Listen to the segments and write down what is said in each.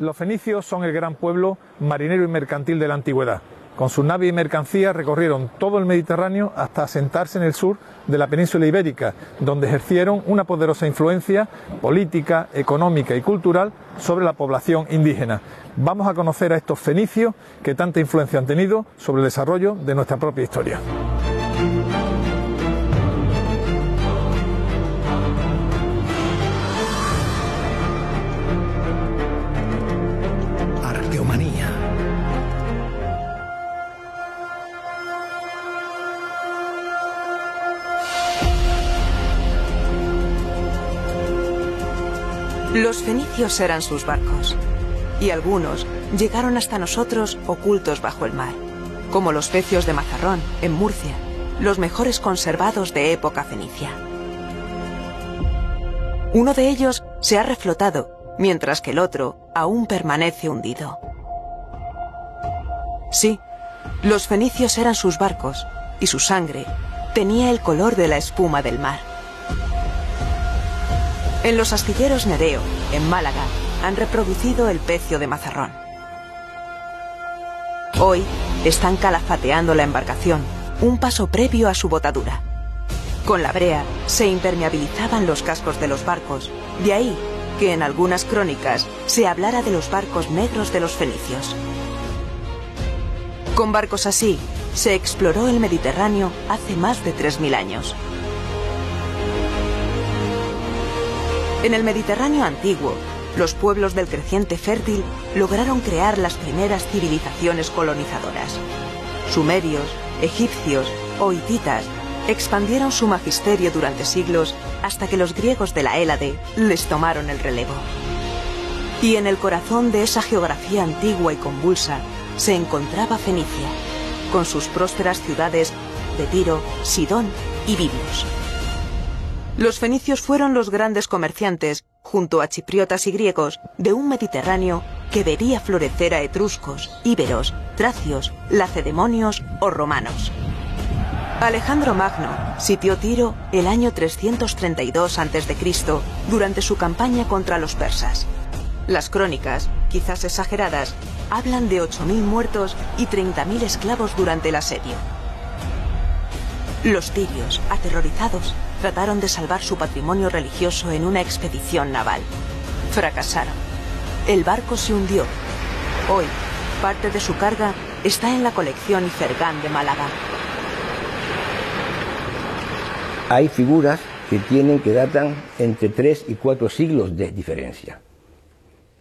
Los fenicios son el gran pueblo marinero y mercantil de la antigüedad. Con sus naves y mercancías recorrieron todo el Mediterráneo hasta asentarse en el sur de la península ibérica, donde ejercieron una poderosa influencia política, económica y cultural sobre la población indígena. Vamos a conocer a estos fenicios que tanta influencia han tenido sobre el desarrollo de nuestra propia historia. Los fenicios eran sus barcos, y algunos llegaron hasta nosotros ocultos bajo el mar, como los pecios de Mazarrón, en Murcia, los mejores conservados de época fenicia. Uno de ellos se ha reflotado, mientras que el otro aún permanece hundido. Sí, los fenicios eran sus barcos, y su sangre tenía el color de la espuma del mar. En los astilleros Nereo, en Málaga, han reproducido el pecio de Mazarrón. Hoy están calafateando la embarcación, un paso previo a su botadura. Con la brea se impermeabilizaban los cascos de los barcos, de ahí que en algunas crónicas se hablara de los barcos negros de los fenicios. Con barcos así, se exploró el Mediterráneo hace más de 3.000 años. En el Mediterráneo antiguo, los pueblos del creciente fértil lograron crear las primeras civilizaciones colonizadoras. Sumerios, egipcios o hititas expandieron su magisterio durante siglos hasta que los griegos de la Hélade les tomaron el relevo. Y en el corazón de esa geografía antigua y convulsa se encontraba Fenicia, con sus prósperas ciudades de Tiro, Sidón y Biblos. Los fenicios fueron los grandes comerciantes, junto a chipriotas y griegos, de un Mediterráneo que vería florecer a etruscos, íberos, tracios, lacedemonios o romanos. Alejandro Magno sitió Tiro el año 332 a.C. durante su campaña contra los persas. Las crónicas, quizás exageradas, hablan de 8.000 muertos y 30.000 esclavos durante el asedio. Los tirios, aterrorizados, trataron de salvar su patrimonio religioso en una expedición naval. Fracasaron. El barco se hundió. Hoy, parte de su carga está en la colección Ifergán de Málaga. Hay figuras que tienen que datan entre tres y cuatro siglos de diferencia.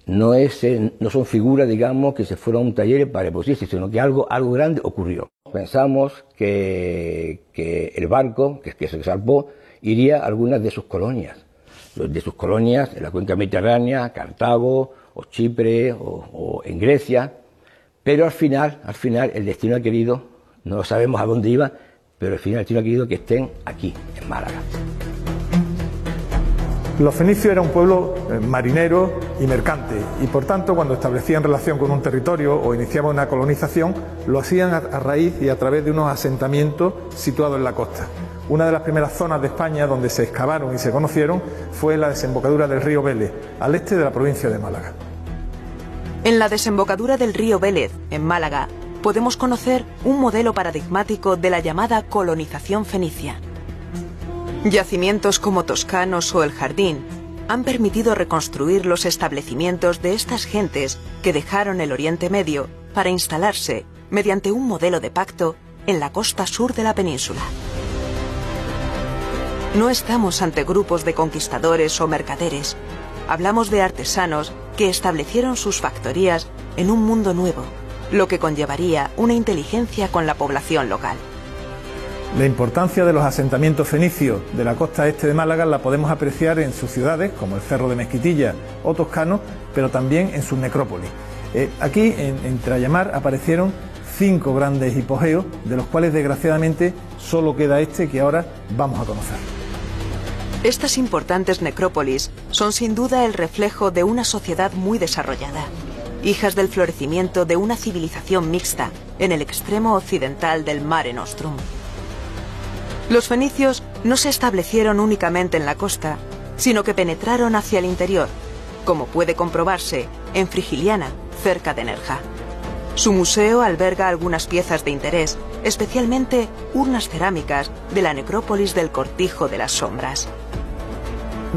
No, es, eh, no son figuras, digamos, que se fueron a un taller para reproducirse, sino que algo, algo grande ocurrió. Pensamos que, el barco, que, que se salvó, iría a algunas de sus colonias, de sus colonias en la cuenca mediterránea, Cartago, o Chipre, o, en Grecia, pero al final, al final, el destino ha querido, no sabemos a dónde iba, pero al final el destino ha querido que estén aquí, en Málaga. Los fenicios eran un pueblo eh, marinero y mercante y por tanto cuando establecían relación con un territorio o iniciaban una colonización lo hacían a raíz y a través de unos asentamientos situados en la costa. Una de las primeras zonas de España donde se excavaron y se conocieron fue la desembocadura del río Vélez, al este de la provincia de Málaga. En la desembocadura del río Vélez, en Málaga, podemos conocer un modelo paradigmático de la llamada colonización fenicia. Yacimientos como Toscanos o El Jardín han permitido reconstruir los establecimientos de estas gentes que dejaron el Oriente Medio para instalarse, mediante un modelo de pacto, en la costa sur de la península. No estamos ante grupos de conquistadores o mercaderes. Hablamos de artesanos que establecieron sus factorías en un mundo nuevo, lo que conllevaría una inteligencia con la población local. La importancia de los asentamientos fenicios de la costa este de Málaga la podemos apreciar en sus ciudades, como el Cerro de Mezquitilla o Toscano, pero también en sus necrópolis. Eh, aquí, en, en aparecieron cinco grandes hipogeos, de los cuales desgraciadamente solo queda este que ahora vamos a conocer. Estas importantes necrópolis son sin duda el reflejo de una sociedad muy desarrollada, hijas del florecimiento de una civilización mixta en el extremo occidental del Mare Nostrum. Los fenicios no se establecieron únicamente en la costa, sino que penetraron hacia el interior, como puede comprobarse en Frigiliana, cerca de Nerja. Su museo alberga algunas piezas de interés, especialmente urnas cerámicas de la necrópolis del Cortijo de las Sombras.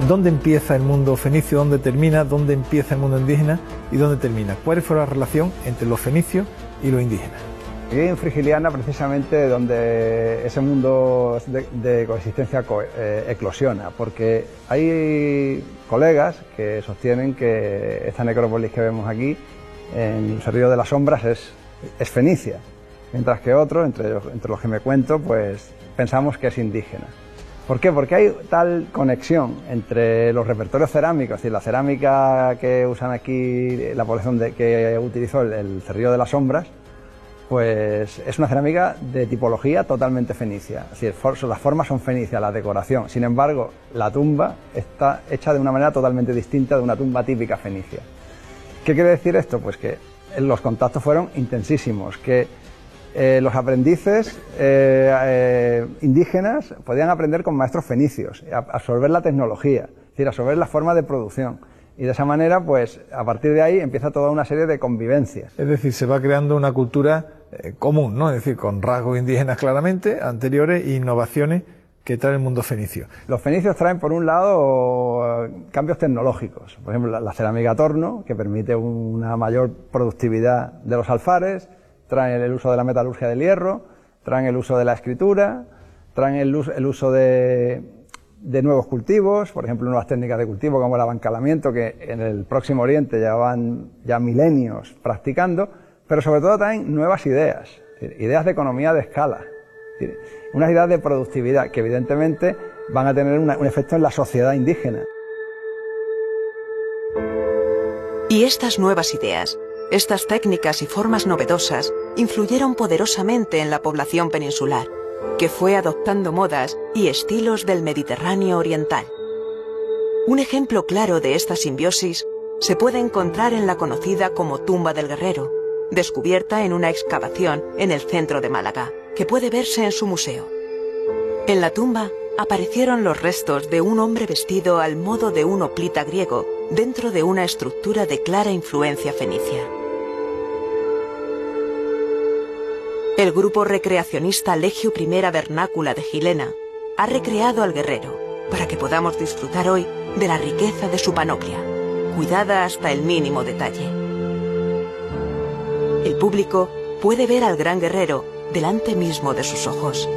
¿Dónde empieza el mundo fenicio? ¿Dónde termina? ¿Dónde empieza el mundo indígena? ¿Y dónde termina? ¿Cuál fue la relación entre los fenicios y los indígenas? Y en Frigiliana, precisamente, donde ese mundo de, coexistencia eh, eclosiona, porque hay colegas que sostienen que esta necrópolis que vemos aquí, en el Río de las Sombras, es, fenicia, mientras que otros, entre, entre los que me cuento, pues pensamos que es indígena. ¿Por qué? Porque hay tal conexión entre los repertorios cerámicos, es decir, la cerámica que usan aquí, la población de, que utilizó el, el Cerrillo de las Sombras, pues es una cerámica de tipología totalmente fenicia. Es las formas son fenicias, la decoración. Sin embargo, la tumba está hecha de una manera totalmente distinta de una tumba típica fenicia. ¿Qué quiere decir esto? Pues que los contactos fueron intensísimos, que eh, los aprendices eh, eh, indígenas podían aprender con maestros fenicios, absorber la tecnología, es decir, absorber la forma de producción. Y de esa manera, pues a partir de ahí empieza toda una serie de convivencias. Es decir, se va creando una cultura común, ¿no? Es decir, con rasgos indígenas claramente, anteriores e innovaciones que trae el mundo fenicio. Los fenicios traen, por un lado, cambios tecnológicos. Por ejemplo, la cerámica torno, que permite una mayor productividad de los alfares, traen el uso de la metalurgia del hierro, traen el uso de la escritura, traen el, uso de, nuevos cultivos, por ejemplo, nuevas técnicas de cultivo como el abancalamiento, que en el Próximo Oriente llevan ya milenios practicando, pero sobre todo traen nuevas ideas, ideas de economía de escala, unas ideas de productividad que evidentemente van a tener un efecto en la sociedad indígena. Y estas nuevas ideas estas técnicas y formas novedosas influyeron poderosamente en la población peninsular, que fue adoptando modas y estilos del Mediterráneo oriental. Un ejemplo claro de esta simbiosis se puede encontrar en la conocida como Tumba del Guerrero, descubierta en una excavación en el centro de Málaga, que puede verse en su museo. En la tumba aparecieron los restos de un hombre vestido al modo de un oplita griego dentro de una estructura de clara influencia fenicia. El grupo recreacionista Legio Primera Vernácula de Gilena ha recreado al guerrero para que podamos disfrutar hoy de la riqueza de su panoplia, cuidada hasta el mínimo detalle. El público puede ver al gran guerrero delante mismo de sus ojos.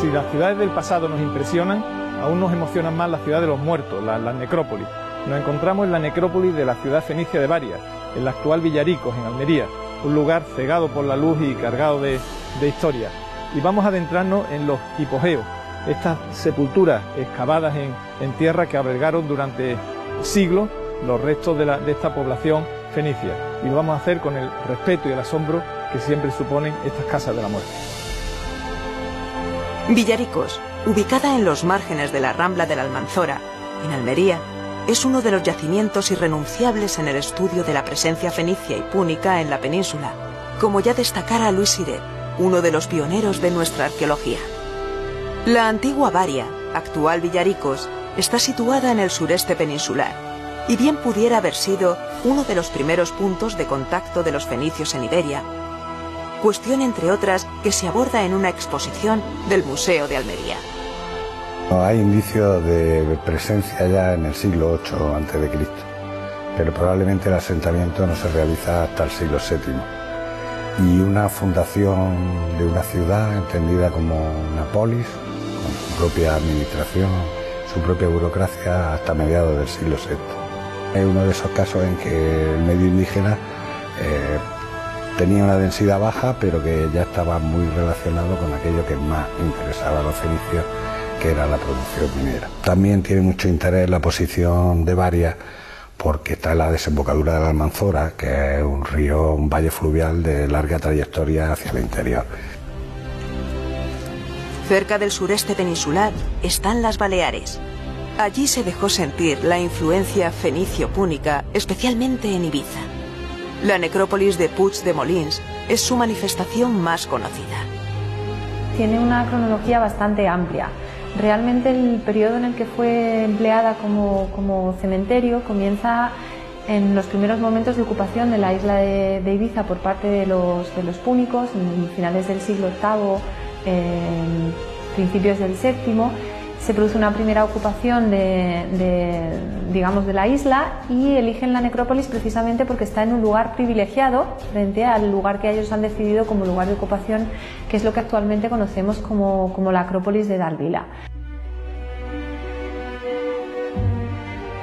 Si las ciudades del pasado nos impresionan, aún nos emocionan más las ciudades de los muertos, las, las necrópolis nos encontramos en la necrópolis de la ciudad fenicia de Varias, en la actual Villaricos, en Almería, un lugar cegado por la luz y cargado de, historia. Y vamos a adentrarnos en los hipogeos, estas sepulturas excavadas en, tierra que albergaron durante siglos los restos de, de esta población fenicia. Y lo vamos a hacer con el respeto y el asombro que siempre suponen estas casas de la muerte. Villaricos, ubicada en los márgenes de la Rambla de la Almanzora, en Almería, es uno de los yacimientos irrenunciables en el estudio de la presencia fenicia y púnica en la península, como ya destacara Luis Siret, uno de los pioneros de nuestra arqueología. La antigua Varia, actual Villaricos, está situada en el sureste peninsular, y bien pudiera haber sido uno de los primeros puntos de contacto de los fenicios en Iberia, cuestión entre otras que se aborda en una exposición del Museo de Almería. Hay indicios de presencia ya en el siglo VIII a.C., pero probablemente el asentamiento no se realiza hasta el siglo VII. Y una fundación de una ciudad entendida como una polis, con su propia administración, su propia burocracia, hasta mediados del siglo VII. Es uno de esos casos en que el medio indígena eh, tenía una densidad baja, pero que ya estaba muy relacionado con aquello que más interesaba a los fenicios que era la producción minera. También tiene mucho interés la posición de Varias porque está en la desembocadura de la Almanzora, que es un río, un valle fluvial de larga trayectoria hacia el interior. Cerca del sureste peninsular están las Baleares. Allí se dejó sentir la influencia fenicio-púnica, especialmente en Ibiza. La necrópolis de Puig de Molins es su manifestación más conocida. tiene una cronología bastante amplia. Realmente el periodo en el que fue empleada como, como cementerio comienza en los primeros momentos de ocupación de la isla de, Ibiza por parte de los, de los púnicos, en finales del siglo VIII, principios del VII, se produce una primera ocupación de, digamos, de la isla y eligen la necrópolis precisamente porque está en un lugar privilegiado frente al lugar que ellos han decidido como lugar de ocupación, que es lo que actualmente conocemos como, como la Acrópolis de Dalvila.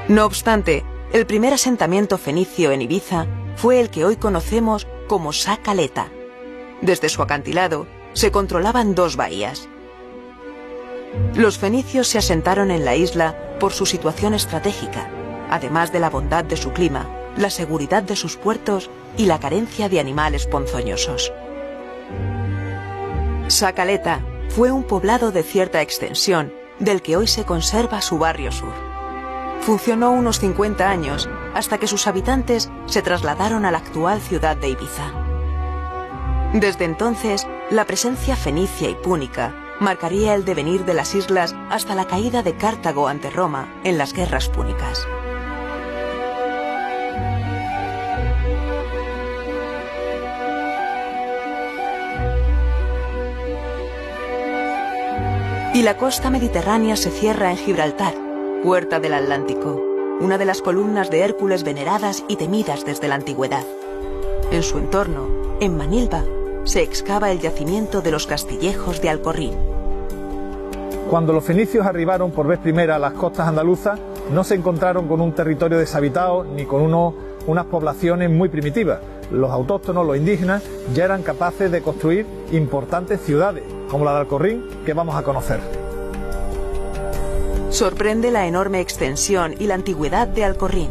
No obstante, el primer asentamiento fenicio en Ibiza fue el que hoy conocemos como Sacaleta. Desde su acantilado se controlaban dos bahías. Los fenicios se asentaron en la isla por su situación estratégica, además de la bondad de su clima, la seguridad de sus puertos y la carencia de animales ponzoñosos. Sacaleta fue un poblado de cierta extensión del que hoy se conserva su barrio sur. Funcionó unos 50 años hasta que sus habitantes se trasladaron a la actual ciudad de Ibiza. Desde entonces, la presencia fenicia y púnica marcaría el devenir de las islas hasta la caída de Cartago ante Roma en las guerras púnicas. Y la costa mediterránea se cierra en Gibraltar, puerta del Atlántico, una de las columnas de Hércules veneradas y temidas desde la antigüedad. En su entorno, en Manilva, se excava el yacimiento de los castillejos de Alcorrín. Cuando los fenicios arribaron por vez primera a las costas andaluzas, no se encontraron con un territorio deshabitado ni con unas poblaciones muy primitivas. Los autóctonos, los indígenas, ya eran capaces de construir importantes ciudades, como la de Alcorrín, que vamos a conocer. Sorprende la enorme extensión y la antigüedad de Alcorrín.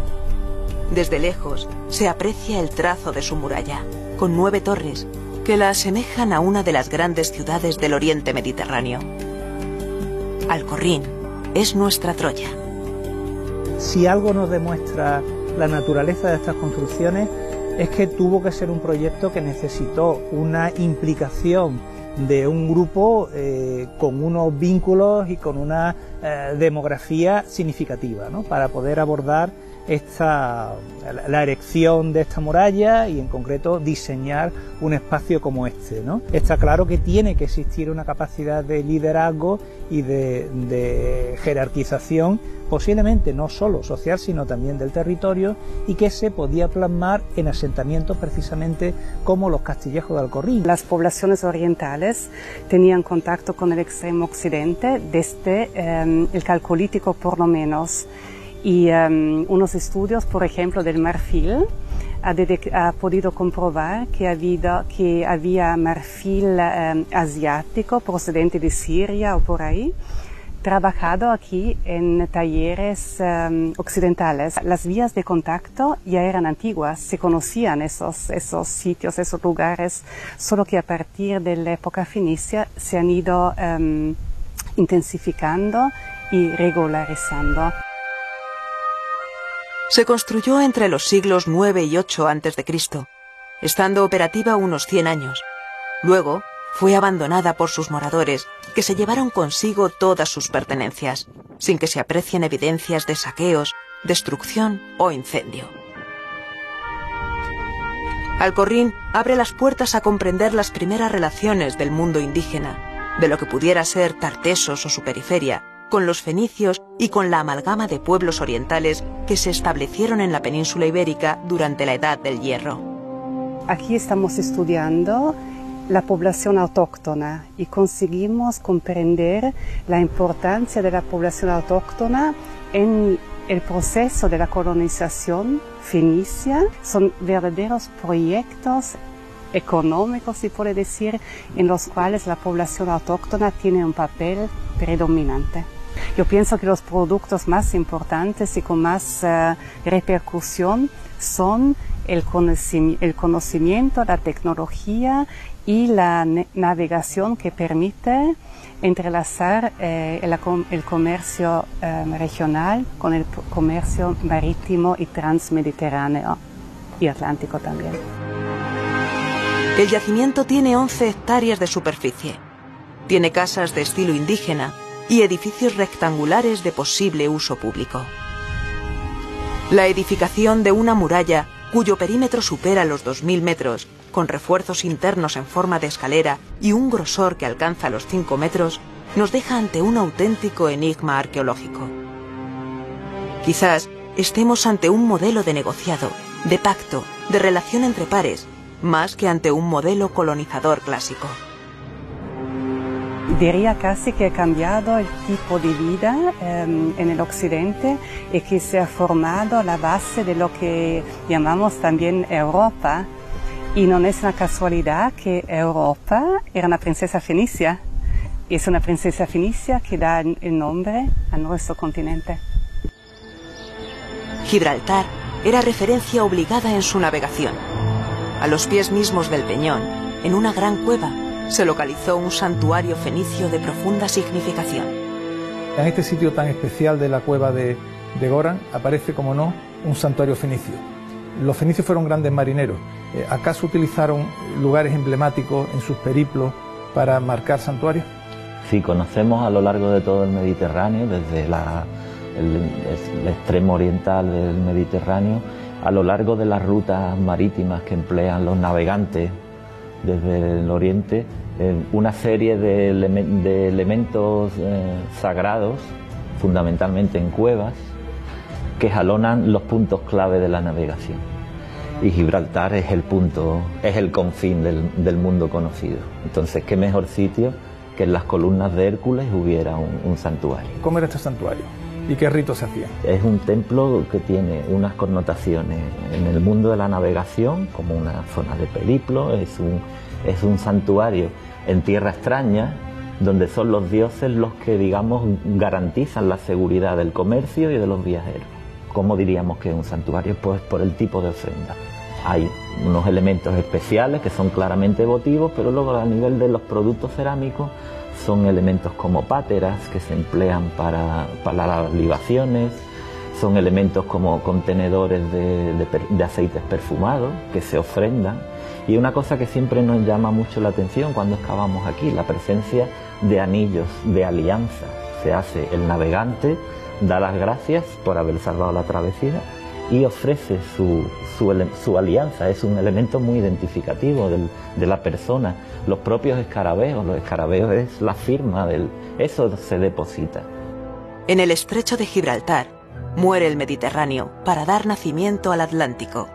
Desde lejos se aprecia el trazo de su muralla, con nueve torres, que la asemejan a una de las grandes ciudades del oriente mediterráneo. Alcorrín es nuestra Troya. Si algo nos demuestra la naturaleza de estas construcciones es que tuvo que ser un proyecto que necesitó una implicación de un grupo eh, con unos vínculos y con una eh, demografía significativa ¿no? para poder abordar esta, la erección de esta muralla y en concreto diseñar un espacio como este. Está claro que tiene que existir una capacidad de liderazgo y de, de jerarquización posiblemente no solo social, sino también del territorio, y que se podía plasmar en asentamientos precisamente como los castillejos de Alcorrín. Las poblaciones orientales tenían contacto con el extremo occidente desde em, el calcolítico por lo menos, y em, unos estudios, por ejemplo, del marfil, ha, podido comprobar que, habido, que había marfil em, asiático procedente de Siria o por ahí, trabajado aquí en talleres um, occidentales. Las vías de contacto ya eran antiguas, se conocían esos, esos sitios, esos lugares, solo que a partir de la época fenicia se han ido um, intensificando y regularizando. Se construyó entre los siglos 9 y 8 a.C., estando operativa unos 100 años. Luego, fue abandonada por sus moradores, que se llevaron consigo todas sus pertenencias, sin que se aprecien evidencias de saqueos, destrucción o incendio. Alcorrín abre las puertas a comprender las primeras relaciones del mundo indígena, de lo que pudiera ser Tartesos o su periferia, con los fenicios y con la amalgama de pueblos orientales que se establecieron en la península ibérica durante la Edad del Hierro. Aquí estamos estudiando la población autóctona y conseguimos comprender la importancia de la población autóctona en el proceso de la colonización fenicia. Son verdaderos proyectos económicos, se puede decir, en los cuales la población autóctona tiene un papel predominante. Yo pienso que los productos más importantes y con más eh, repercusión son el conocimiento, la tecnología y la navegación que permite entrelazar eh, el, comercio eh, regional con el comercio marítimo y transmediterráneo y atlántico también. El yacimiento tiene 11 hectáreas de superficie. Tiene casas de estilo indígena y edificios rectangulares de posible uso público. La edificación de una muralla cuyo perímetro supera los 2.000 metros, con refuerzos internos en forma de escalera y un grosor que alcanza los 5 metros, nos deja ante un auténtico enigma arqueológico. Quizás estemos ante un modelo de negociado, de pacto, de relación entre pares, más que ante un modelo colonizador clásico. Diría casi que ha cambiado el tipo de vida em, en el occidente y que se ha formado la base de lo que llamamos también Europa. Y no es una casualidad que Europa era una princesa fenicia. Es una princesa fenicia que da el nombre a nuestro continente. Gibraltar era referencia obligada en su navegación. A los pies mismos del peñón, en una gran cueva, se localizó un santuario fenicio de profunda significación. En este sitio tan especial de la cueva de, de Goran aparece, como no, un santuario fenicio. Los fenicios fueron grandes marineros. Eh, ¿Acaso utilizaron lugares emblemáticos en sus periplos para marcar santuarios? Sí, conocemos a lo largo de todo el Mediterráneo, desde la, el, el extremo oriental del Mediterráneo, a lo largo de las rutas marítimas que emplean los navegantes desde el oriente, una serie de, elementos eh, sagrados, fundamentalmente en cuevas, que jalonan los puntos clave de la navegación. Y Gibraltar es el punto, es el confín del, mundo conocido. Entonces, ¿qué mejor sitio que en las columnas de Hércules hubiera un, un santuario? ¿Cómo era este santuario? ¿Y qué ritos se hacían? Es un templo que tiene unas connotaciones en el mundo de la navegación, como una zona de periplo, es un, es un santuario en tierra extraña, donde son los dioses los que, digamos, garantizan la seguridad del comercio y de los viajeros. ¿Cómo diríamos que es un santuario? Pues por el tipo de ofrenda. Hay unos elementos especiales que son claramente votivos, pero luego a nivel de los productos cerámicos son elementos como páteras que se emplean para, para las libaciones, son elementos como contenedores de, de, aceites perfumados que se ofrendan. Y una cosa que siempre nos llama mucho la atención cuando excavamos aquí, la presencia de anillos de alianza. Se hace el navegante, da las gracias por haber salvado la travesía y ofrece su, su, alianza, es un elemento muy identificativo de la persona. Los propios escarabeos, los escarabeos es la firma del... Eso se deposita. En el estrecho de Gibraltar muere el Mediterráneo para dar nacimiento al Atlántico.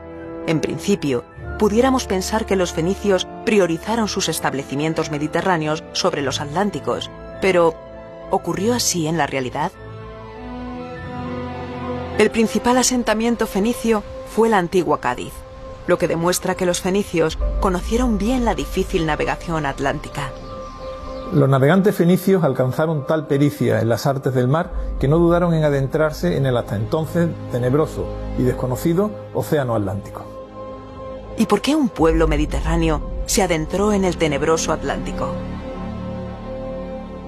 En principio, pudiéramos pensar que los fenicios priorizaron sus establecimientos mediterráneos sobre los atlánticos, pero ¿ocurrió así en la realidad? El principal asentamiento fenicio fue la antigua Cádiz, lo que demuestra que los fenicios conocieron bien la difícil navegación atlántica. Los navegantes fenicios alcanzaron tal pericia en las artes del mar que no dudaron en adentrarse en el hasta entonces tenebroso y desconocido Océano Atlántico. ¿Y por qué un pueblo mediterráneo se adentró en el tenebroso Atlántico?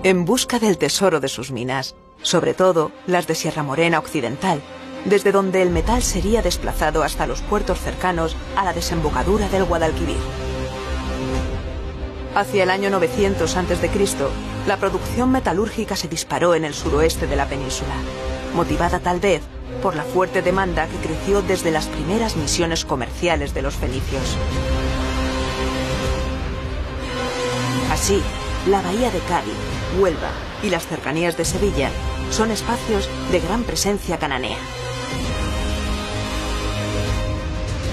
En busca del tesoro de sus minas, sobre todo las de Sierra Morena Occidental, desde donde el metal sería desplazado hasta los puertos cercanos a la desembocadura del Guadalquivir. Hacia el año 900 a.C., la producción metalúrgica se disparó en el suroeste de la península, motivada tal vez por la fuerte demanda que creció desde las primeras misiones comerciales de los fenicios. Así, la bahía de Cádiz, Huelva y las cercanías de Sevilla son espacios de gran presencia cananea.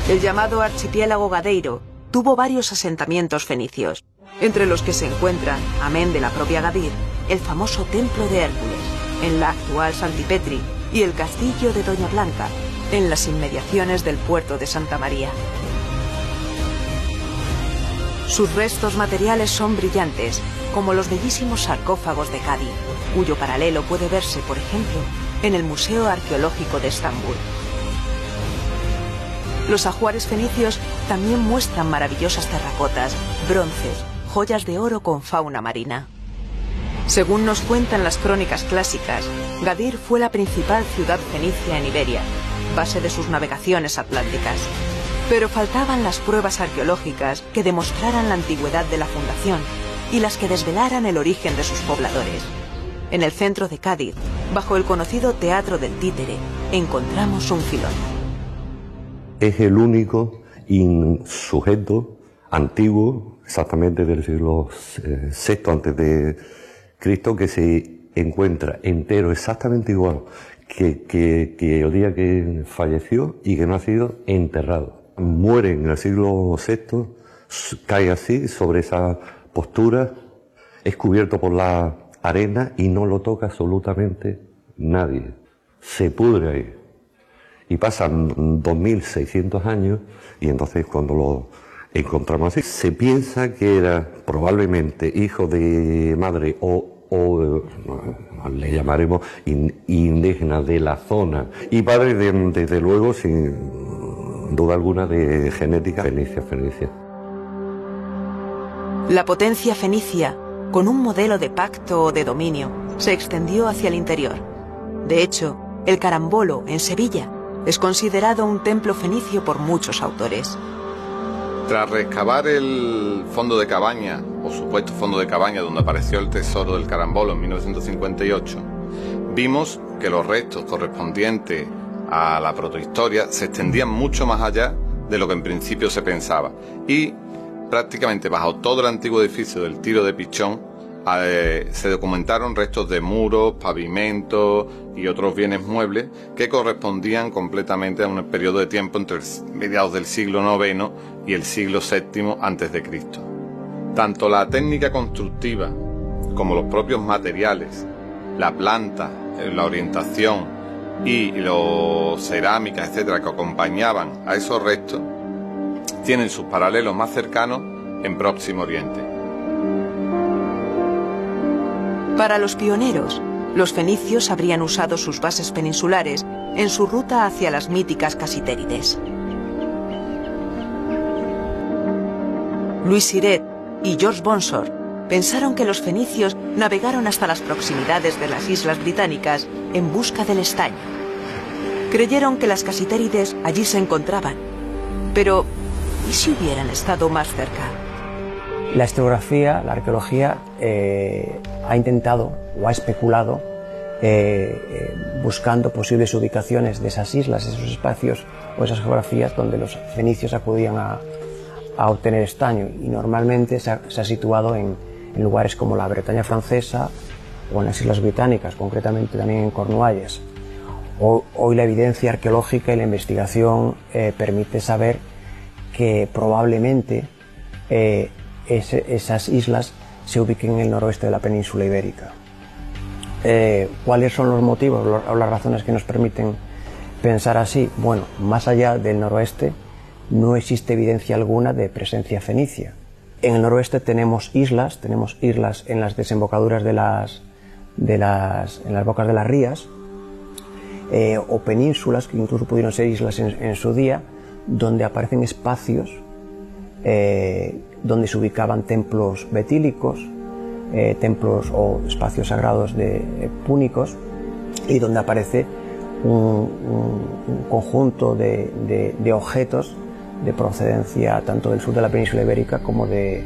El llamado archipiélago Gadeiro tuvo varios asentamientos fenicios, entre los que se encuentran, amén de la propia Gadir, el famoso Templo de Hércules, en la actual Santipetri, y el Castillo de Doña Blanca, en las inmediaciones del puerto de Santa María. Sus restos materiales son brillantes, como los bellísimos sarcófagos de Cádiz, cuyo paralelo puede verse, por ejemplo, en el Museo Arqueológico de Estambul. Los ajuares fenicios también muestran maravillosas terracotas, bronces, joyas de oro con fauna marina. Según nos cuentan las crónicas clásicas, Gadir fue la principal ciudad fenicia en Iberia, base de sus navegaciones atlánticas. Pero faltaban las pruebas arqueológicas que demostraran la antigüedad de la fundación, y las que desvelaran el origen de sus pobladores. En el centro de Cádiz, bajo el conocido Teatro del Títere, encontramos un filón. Es el único sujeto antiguo, exactamente del siglo VI eh, antes de Cristo, que se encuentra entero, exactamente igual que, el día que falleció y que no ha sido enterrado. Muere en el siglo VI, cae así sobre esa postura, es cubierto por la arena y no lo toca absolutamente nadie. Se pudre ahí. Y pasan 2.600 años y entonces cuando lo encontramos se piensa que era probablemente hijo de madre o o le llamaremos indígena de la zona y padre desde luego sin duda alguna de genética fenicia fenicia. La potencia fenicia, con un modelo de pacto o de dominio, se extendió hacia el interior. De hecho, el carambolo en Sevilla es considerado un templo fenicio por muchos autores. Tras recabar el fondo de cabaña, o supuesto fondo de cabaña donde apareció el tesoro del carambolo en 1958, vimos que los restos correspondientes a la protohistoria se extendían mucho más allá de lo que en principio se pensaba. Y prácticamente bajo todo el antiguo edificio del tiro de Pichón eh, se documentaron restos de muros, pavimentos y otros bienes muebles que correspondían completamente a un periodo de tiempo entre mediados del siglo IX y el siglo VII Cristo. Tanto la técnica constructiva como los propios materiales, la planta, eh, la orientación y los cerámicas, etcétera, que acompañaban a esos restos, tienen sus paralelos más cercanos en Próximo Oriente. Para los pioneros, los fenicios habrían usado sus bases peninsulares en su ruta hacia las míticas Casitérides. Luis Siret y George Bonsor pensaron que los fenicios navegaron hasta las proximidades de las islas británicas en busca del estaño. Creyeron que las Casitérides allí se encontraban, pero ¿y si hubieran estado más cerca? La historiografía, la arqueología, eh, ha intentado o ha especulado eh, eh, buscando posibles ubicaciones de esas islas, esos espacios o esas geografías donde los fenicios acudían a, obtener estaño y normalmente se ha, situado en, lugares como la Bretaña francesa o en las Islas Británicas, concretamente también en Cornualles. hoy la evidencia arqueológica y la investigación permite saber que probablemente esas islas se ubiquen en el noroeste de la península ibérica. Eh, ¿Cuáles son los motivos o las razones que nos permiten pensar así? Bueno, más allá del noroeste no existe evidencia alguna de presencia fenicia. En el noroeste tenemos islas, tenemos islas en las desembocaduras de las, de las, en las bocas de las rías, eh, o penínsulas, que incluso pudieron ser islas en, su día, donde aparecen espacios eh, donde se ubicaban templos betílicos, eh, templos o espacios sagrados de, eh, púnicos, y donde aparece un, conjunto de, objetos de procedencia tanto del sur de la península ibérica como del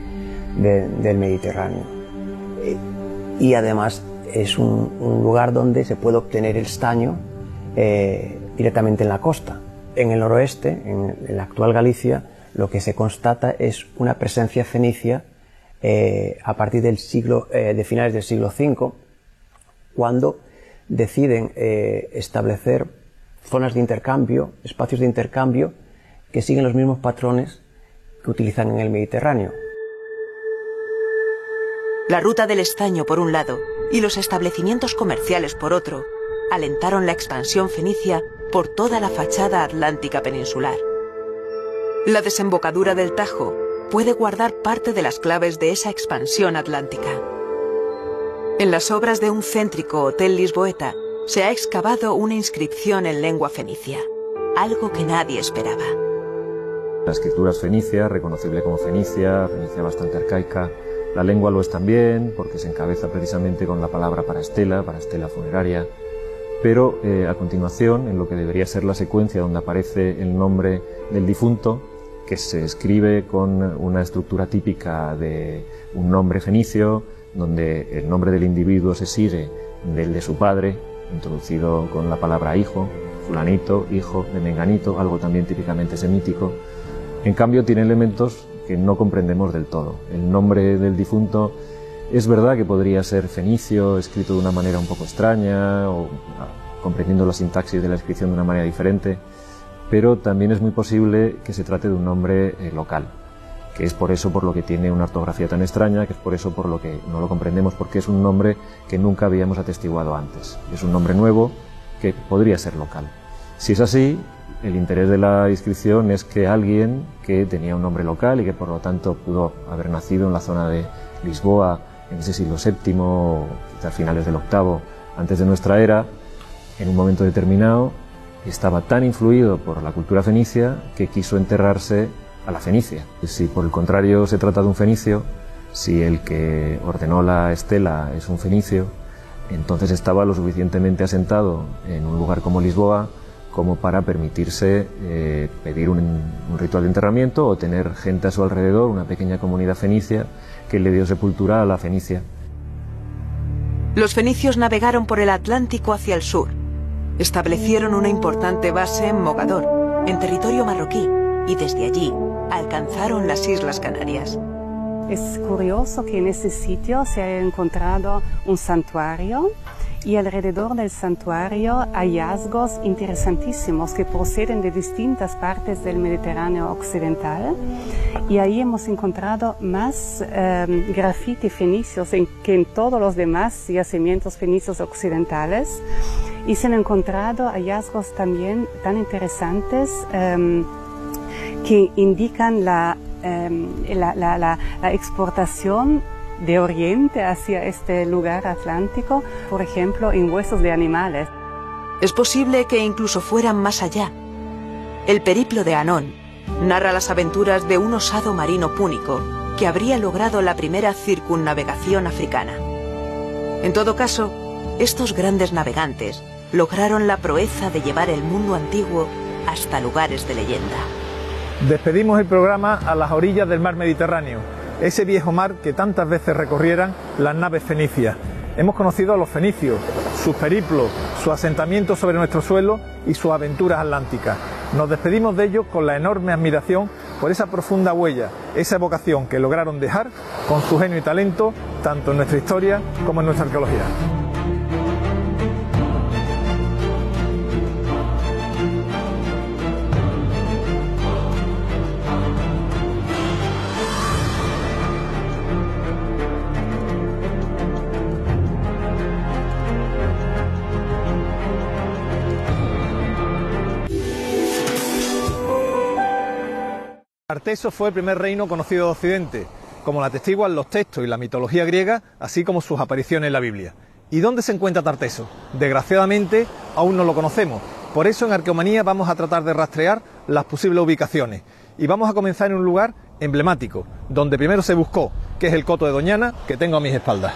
Mediterráneo. Eh, y además es un, lugar donde se puede obtener el estaño directamente en la costa. En el noroeste, en la actual Galicia, lo que se constata es una presencia fenicia eh, a partir del siglo, eh, de finales del siglo V, cuando deciden eh, establecer zonas de intercambio, espacios de intercambio que siguen los mismos patrones que utilizan en el Mediterráneo. La ruta del estaño por un lado y los establecimientos comerciales por otro alentaron la expansión fenicia por toda la fachada atlántica peninsular. La desembocadura del Tajo puede guardar parte de las claves de esa expansión atlántica. En las obras de un céntrico hotel lisboeta se ha excavado una inscripción en lengua fenicia, algo que nadie esperaba. La escritura es fenicia, reconocible como fenicia, fenicia bastante arcaica. La lengua lo es también, porque se encabeza precisamente con la palabra para estela, para estela funeraria. Pero eh, a continuación, en lo que debería ser la secuencia donde aparece el nombre del difunto, que se escribe con una estructura típica de un nombre fenicio, donde el nombre del individuo se sigue del de su padre, introducido con la palabra hijo, fulanito, hijo de menganito, algo también típicamente semítico. En cambio, tiene elementos que no comprendemos del todo. El nombre del difunto es verdad que podría ser fenicio, escrito de una manera un poco extraña, o ah, comprendiendo la sintaxis de la inscripción de una manera diferente, pero también es muy posible que se trate de un nombre eh, local, que es por eso por lo que tiene una ortografía tan extraña, que es por eso por lo que no lo comprendemos, porque es un nombre que nunca habíamos atestiguado antes. Es un nombre nuevo que podría ser local. Si es así, el interés de la inscripción es que alguien que tenía un nombre local y que por lo tanto pudo haber nacido en la zona de Lisboa en ese siglo VII, quizás finales del VIII, antes de nuestra era, en un momento determinado estaba tan influido por la cultura fenicia que quiso enterrarse a la fenicia. Si por el contrario se trata de un fenicio, si el que ordenó la estela es un fenicio, entonces estaba lo suficientemente asentado en un lugar como Lisboa como para permitirse eh, pedir un, un, ritual de enterramiento o tener gente a su alrededor, una pequeña comunidad fenicia que le dio sepultura a la Fenicia. Los fenicios navegaron por el Atlántico hacia el sur. Establecieron una importante base en Mogador, en territorio marroquí, y desde allí alcanzaron las Islas Canarias. Es curioso que en ese sitio se haya encontrado un santuario y alrededor del santuario hallazgos interesantísimos que proceden de distintas partes del Mediterráneo occidental y ahí hemos encontrado más eh, grafiti fenicios en, que en todos los demás yacimientos fenicios occidentales y se han encontrado hallazgos también tan interesantes eh, que indican la, eh, la, la, la exportación de Oriente hacia este lugar atlántico, por ejemplo, en huesos de animales. Es posible que incluso fueran más allá. El periplo de Anón narra las aventuras de un osado marino púnico que habría logrado la primera circunnavegación africana. En todo caso, estos grandes navegantes lograron la proeza de llevar el mundo antiguo hasta lugares de leyenda. Despedimos el programa a las orillas del mar Mediterráneo ese viejo mar que tantas veces recorrieran las naves fenicias. Hemos conocido a los fenicios, sus periplos, su asentamiento sobre nuestro suelo y sus aventuras atlánticas. Nos despedimos de ellos con la enorme admiración por esa profunda huella, esa evocación que lograron dejar con su genio y talento tanto en nuestra historia como en nuestra arqueología. Tarteso fue el primer reino conocido de Occidente, como lo atestiguan los textos y la mitología griega, así como sus apariciones en la Biblia. ¿Y dónde se encuentra Tarteso? Desgraciadamente, aún no lo conocemos. Por eso en Arqueomanía vamos a tratar de rastrear las posibles ubicaciones. Y vamos a comenzar en un lugar emblemático, donde primero se buscó, que es el Coto de Doñana, que tengo a mis espaldas.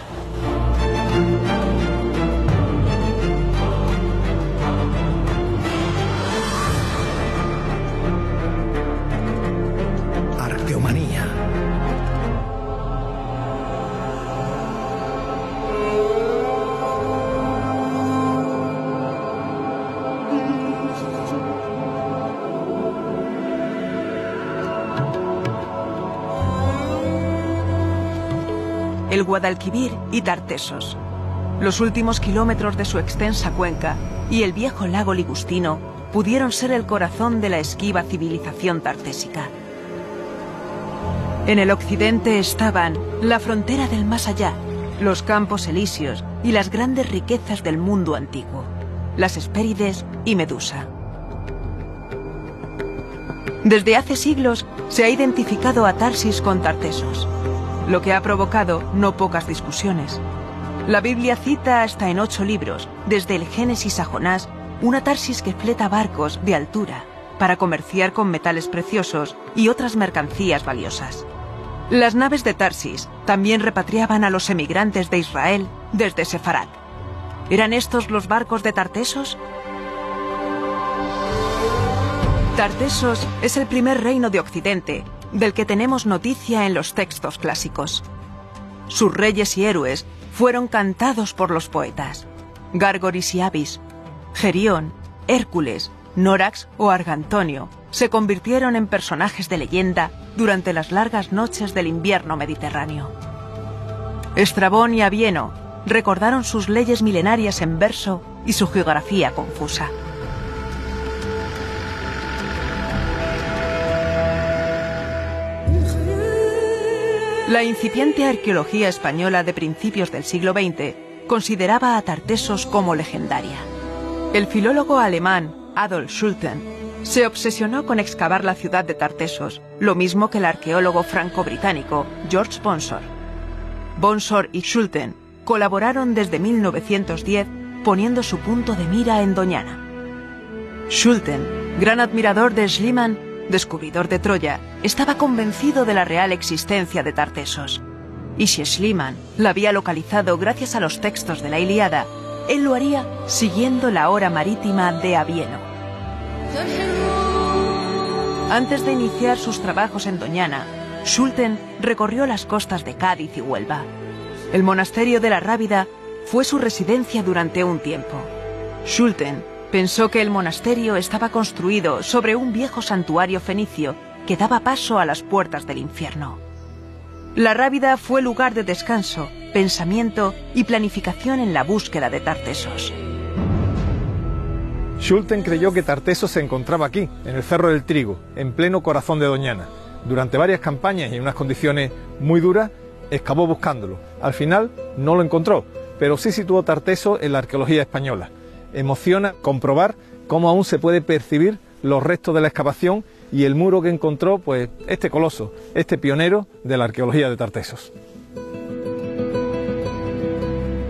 Guadalquivir y Tartesos. Los últimos kilómetros de su extensa cuenca y el viejo lago Ligustino pudieron ser el corazón de la esquiva civilización tartésica. En el occidente estaban la frontera del más allá, los campos elíseos y las grandes riquezas del mundo antiguo, las Hespérides y Medusa. Desde hace siglos se ha identificado a Tarsis con Tartesos lo que ha provocado no pocas discusiones. La Biblia cita hasta en ocho libros, desde el Génesis a Jonás, una Tarsis que fleta barcos de altura para comerciar con metales preciosos y otras mercancías valiosas. Las naves de Tarsis también repatriaban a los emigrantes de Israel desde Sefarad. ¿Eran estos los barcos de Tartesos? Tartesos es el primer reino de Occidente del que tenemos noticia en los textos clásicos. Sus reyes y héroes fueron cantados por los poetas. Gárgoris y Abis, Gerión, Hércules, Norax o Argantonio se convirtieron en personajes de leyenda durante las largas noches del invierno mediterráneo. Estrabón y Avieno recordaron sus leyes milenarias en verso y su geografía confusa. La incipiente arqueología española de principios del siglo XX consideraba a Tartesos como legendaria. El filólogo alemán Adolf Schulten se obsesionó con excavar la ciudad de Tartesos, lo mismo que el arqueólogo franco-británico George Bonsor. Bonsor y Schulten colaboraron desde 1910 poniendo su punto de mira en Doñana. Schulten, gran admirador de Schliemann, descubridor de Troya, estaba convencido de la real existencia de Tartesos. Y si Schliemann la había localizado gracias a los textos de la Iliada, él lo haría siguiendo la hora marítima de Avieno. Antes de iniciar sus trabajos en Doñana, Schulten recorrió las costas de Cádiz y Huelva. El monasterio de la Rábida fue su residencia durante un tiempo. Schulten pensó que el monasterio estaba construido sobre un viejo santuario fenicio que daba paso a las puertas del infierno. La Rábida fue lugar de descanso, pensamiento y planificación en la búsqueda de Tartesos. Schulten creyó que Tartesos se encontraba aquí, en el Cerro del Trigo, en pleno corazón de Doñana. Durante varias campañas y en unas condiciones muy duras, excavó buscándolo. Al final no lo encontró, pero sí situó Tarteso en la arqueología española. Emociona comprobar cómo aún se puede percibir los restos de la excavación y el muro que encontró, pues, este coloso, este pionero de la arqueología de Tartesos.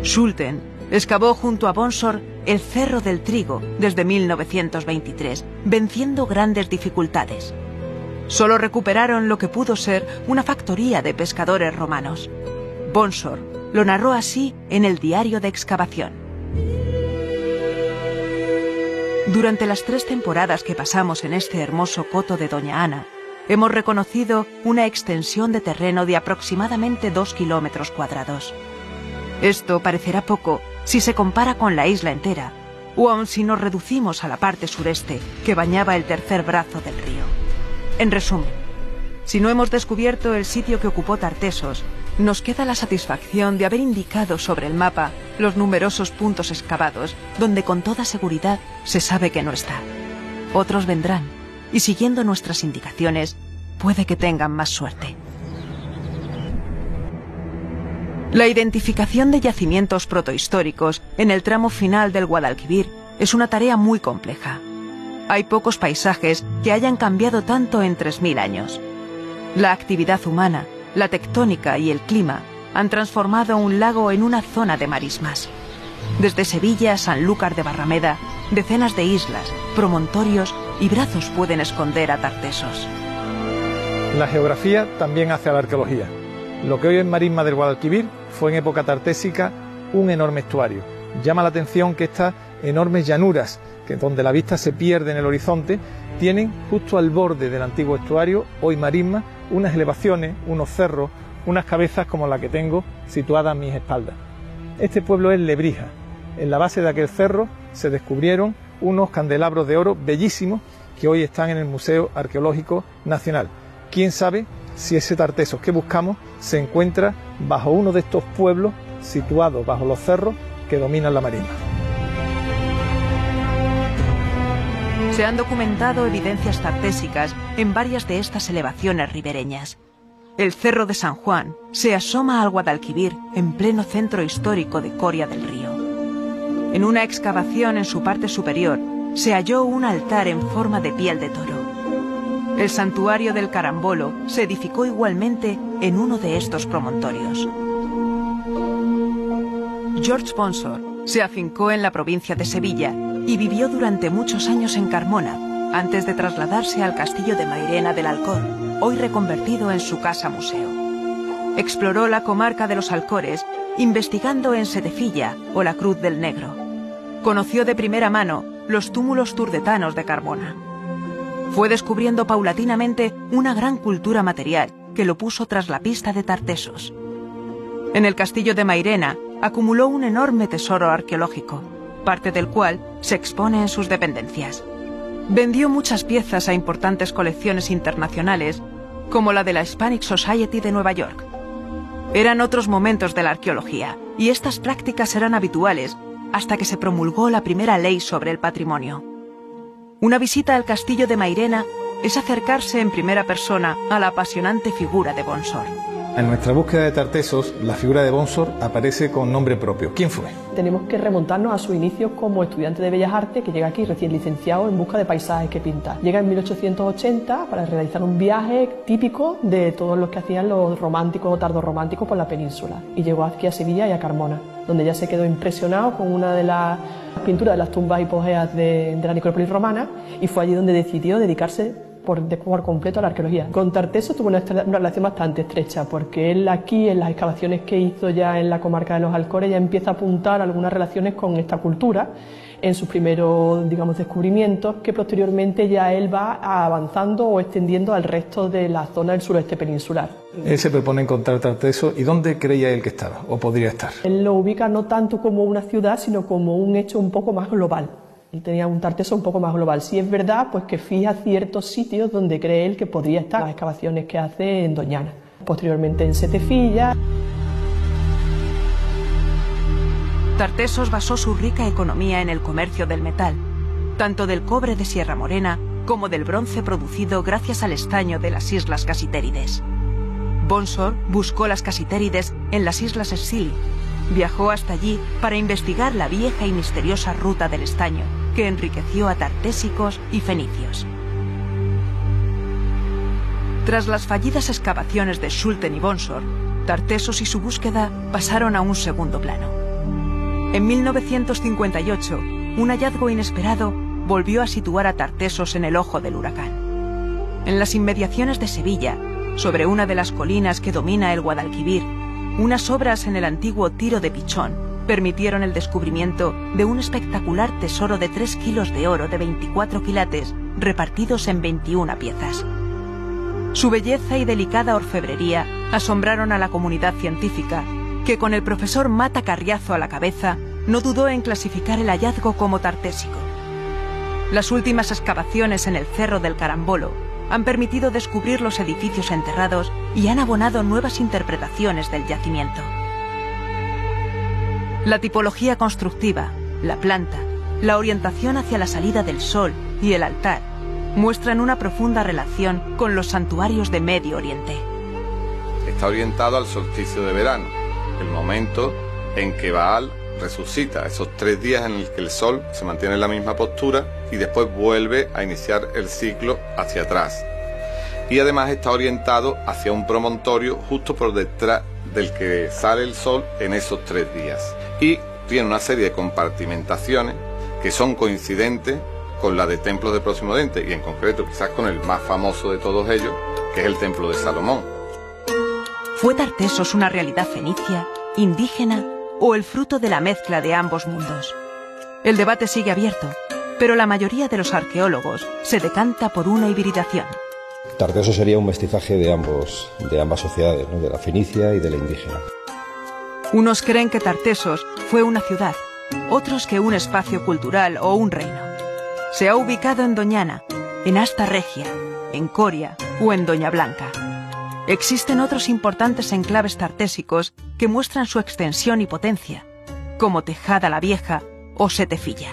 Schulten excavó junto a Bonsor el Cerro del Trigo desde 1923, venciendo grandes dificultades. Solo recuperaron lo que pudo ser una factoría de pescadores romanos. Bonsor lo narró así en el diario de excavación. Durante las tres temporadas que pasamos en este hermoso coto de Doña Ana, hemos reconocido una extensión de terreno de aproximadamente dos kilómetros cuadrados. Esto parecerá poco si se compara con la isla entera, o aun si nos reducimos a la parte sureste que bañaba el tercer brazo del río. En resumen, si no hemos descubierto el sitio que ocupó Tartesos, nos queda la satisfacción de haber indicado sobre el mapa los numerosos puntos excavados donde con toda seguridad se sabe que no está. Otros vendrán y siguiendo nuestras indicaciones puede que tengan más suerte. La identificación de yacimientos protohistóricos en el tramo final del Guadalquivir es una tarea muy compleja. Hay pocos paisajes que hayan cambiado tanto en 3.000 años. La actividad humana, la tectónica y el clima han transformado un lago en una zona de marismas. Desde Sevilla a Sanlúcar de Barrameda, decenas de islas, promontorios y brazos pueden esconder a Tartesos. La geografía también hace a la arqueología. Lo que hoy es marisma del Guadalquivir fue en época tartésica un enorme estuario. Llama la atención que estas enormes llanuras, que donde la vista se pierde en el horizonte, tienen justo al borde del antiguo estuario, hoy marisma, unas elevaciones, unos cerros, unas cabezas como la que tengo situada a mis espaldas. Este pueblo es Lebrija. En la base de aquel cerro se descubrieron unos candelabros de oro bellísimos que hoy están en el Museo Arqueológico Nacional. ¿Quién sabe si ese Tartesos que buscamos se encuentra bajo uno de estos pueblos situados bajo los cerros que dominan la marina. Se han documentado evidencias tartésicas en varias de estas elevaciones ribereñas. El Cerro de San Juan se asoma al Guadalquivir en pleno centro histórico de Coria del Río. En una excavación en su parte superior se halló un altar en forma de piel de toro. El santuario del Carambolo se edificó igualmente en uno de estos promontorios. George Sponsor se afincó en la provincia de Sevilla y vivió durante muchos años en Carmona, antes de trasladarse al castillo de Mairena del Alcor, hoy reconvertido en su casa museo. Exploró la comarca de los Alcores, investigando en Sedefilla o la Cruz del Negro. Conoció de primera mano los túmulos turdetanos de Carmona. fue descubriendo paulatinamente una gran cultura material que lo puso tras la pista de Tartesos. En el castillo de Mairena acumuló un enorme tesoro arqueológico, parte del cual se expone en sus dependencias. Vendió muchas piezas a importantes colecciones internacionales, como la de la Hispanic Society de Nueva York. Eran otros momentos de la arqueología, y estas prácticas eran habituales hasta que se promulgó la primera ley sobre el patrimonio. Una visita al castillo de Mairena es acercarse en primera persona a la apasionante figura de Bonsor. En nuestra búsqueda de Tartesos, la figura de Bonsor aparece con nombre propio. ¿Quién fue? Tenemos que remontarnos a su inicio como estudiante de Bellas Artes que llega aquí recién licenciado en busca de paisajes que pintar. Llega en 1880 para realizar un viaje típico de todos los que hacían los románticos o tardorrománticos por la península. Y llegó aquí a Sevilla y a Carmona, donde ya se quedó impresionado con una de las pinturas de las tumbas hipogeas de, de la necrópolis romana y fue allí donde decidió dedicarse por, por completo a la arqueología. Con Tarteso tuvo una, una, relación bastante estrecha, porque él aquí, en las excavaciones que hizo ya en la comarca de los Alcores, ya empieza a apuntar algunas relaciones con esta cultura en sus primeros, digamos, descubrimientos, que posteriormente ya él va avanzando o extendiendo al resto de la zona del suroeste peninsular. Él se propone encontrar Tarteso, ¿y dónde creía él que estaba o podría estar? Él lo ubica no tanto como una ciudad, sino como un hecho un poco más global. Él tenía un tarteso un poco más global. Si es verdad, pues que fija ciertos sitios donde cree él que podría estar. Las excavaciones que hace en Doñana, posteriormente en Setefilla. Tartesos basó su rica economía en el comercio del metal, tanto del cobre de Sierra Morena como del bronce producido gracias al estaño de las islas Casitérides. Bonsor buscó las Casitérides en las islas Scilly. Viajó hasta allí para investigar la vieja y misteriosa ruta del estaño, que enriqueció a tartésicos y fenicios. Tras las fallidas excavaciones de Schulten y Bonsor, Tartesos y su búsqueda pasaron a un segundo plano. En 1958, un hallazgo inesperado volvió a situar a Tartesos en el ojo del huracán. En las inmediaciones de Sevilla, sobre una de las colinas que domina el Guadalquivir, unas obras en el antiguo Tiro de Pichón permitieron el descubrimiento de un espectacular tesoro de 3 kilos de oro de 24 quilates repartidos en 21 piezas. Su belleza y delicada orfebrería asombraron a la comunidad científica, que con el profesor Mata Carriazo a la cabeza no dudó en clasificar el hallazgo como tartésico. Las últimas excavaciones en el Cerro del Carambolo han permitido descubrir los edificios enterrados y han abonado nuevas interpretaciones del yacimiento. La tipología constructiva, la planta, la orientación hacia la salida del sol y el altar muestran una profunda relación con los santuarios de Medio Oriente. Está orientado al solsticio de verano, el momento en que Baal resucita, esos tres días en los que el sol se mantiene en la misma postura y después vuelve a iniciar el ciclo hacia atrás. Y además está orientado hacia un promontorio justo por detrás del que sale el sol en esos tres días y tiene una serie de compartimentaciones que son coincidentes con la de templos de Próximo Oriente y en concreto quizás con el más famoso de todos ellos, que es el templo de Salomón. ¿Fue Tartesos una realidad fenicia, indígena o el fruto de la mezcla de ambos mundos? El debate sigue abierto, pero la mayoría de los arqueólogos se decanta por una hibridación. Tartesos sería un mestizaje de ambos, de ambas sociedades, ¿no? de la fenicia y de la indígena. Unos creen que Tartesos fue una ciudad, otros que un espacio cultural o un reino. Se ha ubicado en Doñana, en Asta Regia, en Coria o en Doña Blanca. Existen otros importantes enclaves tartésicos que muestran su extensión y potencia, como Tejada la Vieja o Setefilla.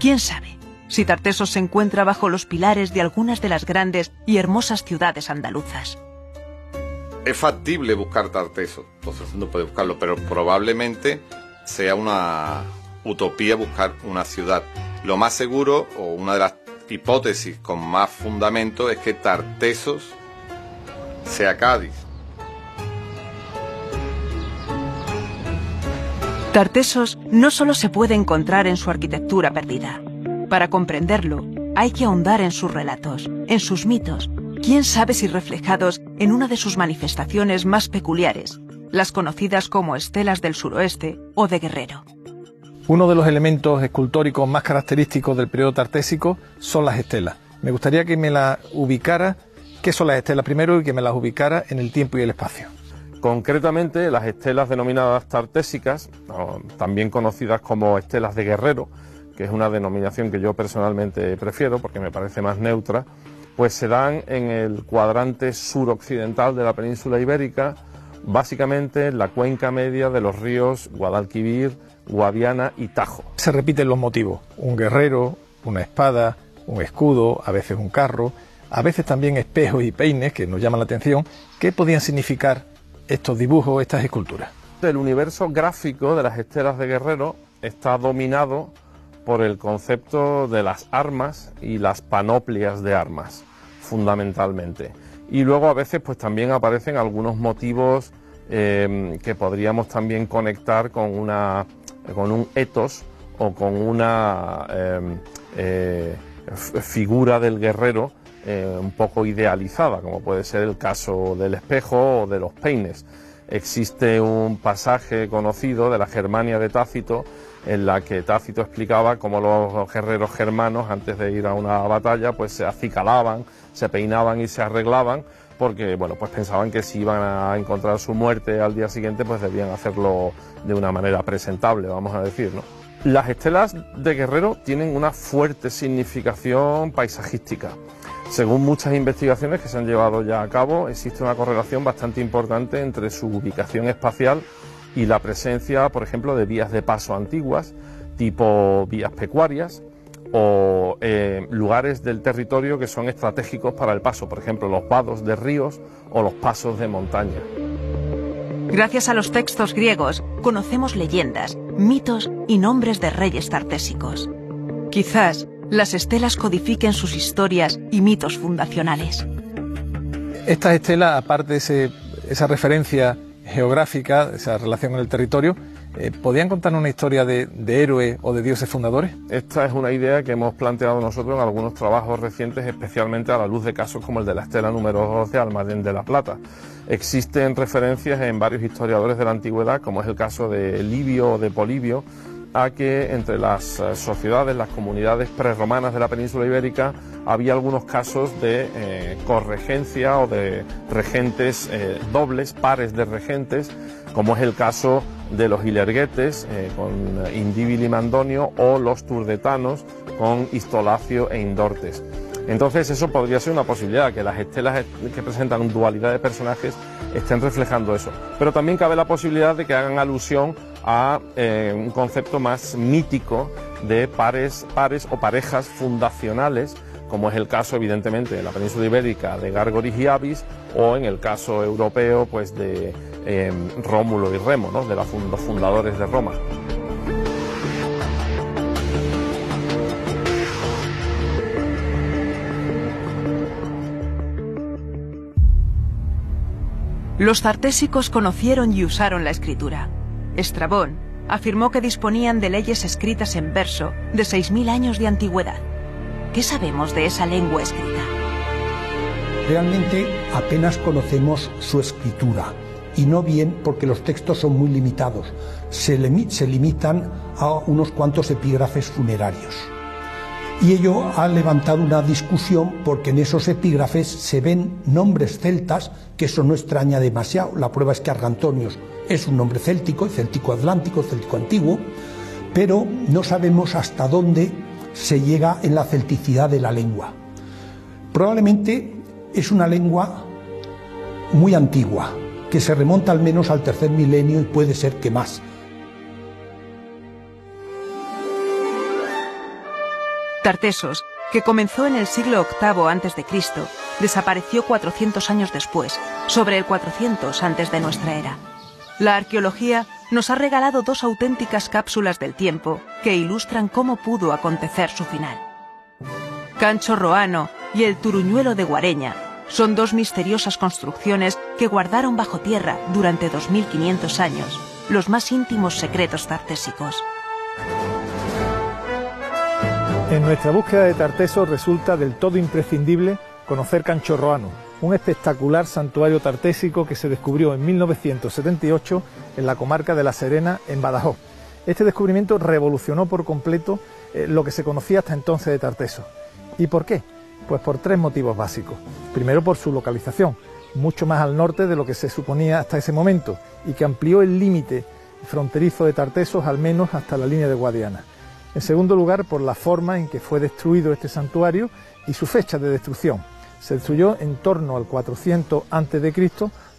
¿Quién sabe si Tartesos se encuentra bajo los pilares de algunas de las grandes y hermosas ciudades andaluzas? Es factible buscar Tarteso, entonces no puede buscarlo, pero probablemente sea una utopía buscar una ciudad. Lo más seguro, o una de las hipótesis con más fundamento, es que Tartesos sea Cádiz. Tartesos no solo se puede encontrar en su arquitectura perdida. Para comprenderlo, hay que ahondar en sus relatos, en sus mitos, quién sabe si reflejados en una de sus manifestaciones más peculiares, las conocidas como estelas del suroeste o de Guerrero. Uno de los elementos escultóricos más característicos del periodo tartésico son las estelas. Me gustaría que me la ubicara, qué son las estelas primero y que me las ubicara en el tiempo y el espacio. Concretamente, las estelas denominadas tartésicas, también conocidas como estelas de guerrero, que es una denominación que yo personalmente prefiero porque me parece más neutra, pues se dan en el cuadrante suroccidental de la península ibérica, básicamente en la cuenca media de los ríos Guadalquivir, Guadiana y Tajo. Se repiten los motivos, un guerrero, una espada, un escudo, a veces un carro, a veces también espejos y peines que nos llaman la atención. ¿Qué podían significar estos dibujos, estas esculturas? El universo gráfico de las estelas de guerrero está dominado por el concepto de las armas y las panoplias de armas, fundamentalmente. Y luego a veces pues también aparecen algunos motivos eh, que podríamos también conectar con, una, con un etos o con una eh, eh, figura del guerrero un poco idealizada, como puede ser el caso del espejo o de los peines. Existe un pasaje conocido de la Germania de Tácito en la que Tácito explicaba cómo los guerreros germanos antes de ir a una batalla pues se acicalaban, se peinaban y se arreglaban porque bueno, pues pensaban que si iban a encontrar su muerte al día siguiente pues debían hacerlo de una manera presentable, vamos a decir, ¿no? Las estelas de Guerrero tienen una fuerte significación paisajística. Según muchas investigaciones que se han llevado ya a cabo, existe una correlación bastante importante entre su ubicación espacial y la presencia, por ejemplo, de vías de paso antiguas, tipo vías pecuarias, o eh, lugares del territorio que son estratégicos para el paso, por ejemplo, los vados de ríos o los pasos de montaña. Gracias a los textos griegos, conocemos leyendas, mitos y nombres de reyes tartésicos. Quizás las estelas codifiquen sus historias y mitos fundacionales. Estas estelas, aparte de esa referencia geográfica, esa relación con el territorio, eh, ¿podían contar una historia de, héroes o de dioses fundadores? Esta es una idea que hemos planteado nosotros en algunos trabajos recientes, especialmente a la luz de casos como el de la estela número 12 de Almadén de la Plata. Existen referencias en varios historiadores de la antigüedad, como es el caso de Livio o de Polibio, a que entre las eh, sociedades, las comunidades prerromanas de la península ibérica, había algunos casos de eh, corregencia o de regentes eh, dobles, pares de regentes, como es el caso de los hilerguetes con Indíbil y Mandonio o los turdetanos con Histolacio e Indortes. Entonces eso podría ser una posibilidad, que las estelas que presentan dualidad de personajes estén reflejando eso. Pero también cabe la posibilidad de que hagan alusión a eh, un concepto más mítico de pares, pares o parejas fundacionales, como es el caso evidentemente de la península ibérica de Gargoris y Avis, o en el caso europeo pues de eh, Rómulo y Remo, de los fundadores de Roma. Los tartésicos conocieron y usaron la escritura. Estrabón afirmó que disponían de leyes escritas en verso de 6.000 años de antigüedad. ¿Qué sabemos de esa lengua escrita? Realmente apenas conocemos su escritura, y no bien porque los textos son muy limitados, se, se limitan a unos cuantos epígrafes funerarios. Y ello ha levantado una discusión porque en esos epígrafes se ven nombres celtas, que eso no extraña demasiado. La prueba es que Argantonios es un nombre céltico, céltico atlántico, céltico antiguo, pero no sabemos hasta dónde se llega en la celticidad de la lengua. Probablemente es una lengua muy antigua, que se remonta al menos al tercer milenio y puede ser que más. Tartesos, que comenzó en el siglo VIII a.C., desapareció 400 años después, sobre el 400 antes de nuestra era. La arqueología nos ha regalado dos auténticas cápsulas del tiempo que ilustran cómo pudo acontecer su final. Cancho Roano y el Turuñuelo de Guareña son dos misteriosas construcciones que guardaron bajo tierra durante 2500 años los más íntimos secretos tartésicos. En nuestra búsqueda de Tarteso resulta del todo imprescindible conocer Canchorroano, un espectacular santuario tartésico que se descubrió en 1978 en la comarca de La Serena, en Badajoz. Este descubrimiento revolucionó por completo eh, lo que se conocía hasta entonces de Tarteso. ¿Y por qué? Pues por tres motivos básicos. Primero por su localización, mucho más al norte de lo que se suponía hasta ese momento y que amplió el límite fronterizo de Tartesos al menos hasta la línea de Guadiana. En segundo lugar, por la forma en que fue destruido este santuario y su fecha de destrucción. Se destruyó en torno al 400 a.C.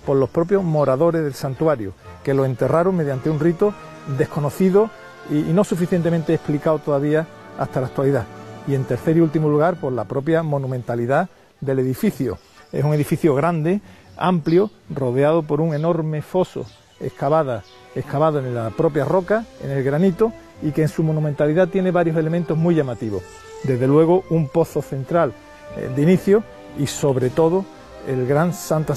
por los propios moradores del santuario, que lo enterraron mediante un rito desconocido y, no suficientemente explicado todavía hasta la actualidad. Y en tercer y último lugar, por la propia monumentalidad del edificio. Es un edificio grande, amplio, rodeado por un enorme foso excavado en la propia roca, en el granito, y que en su monumentalidad tiene varios elementos muy llamativos. Desde luego un pozo central eh, de inicio y sobre todo el gran Santa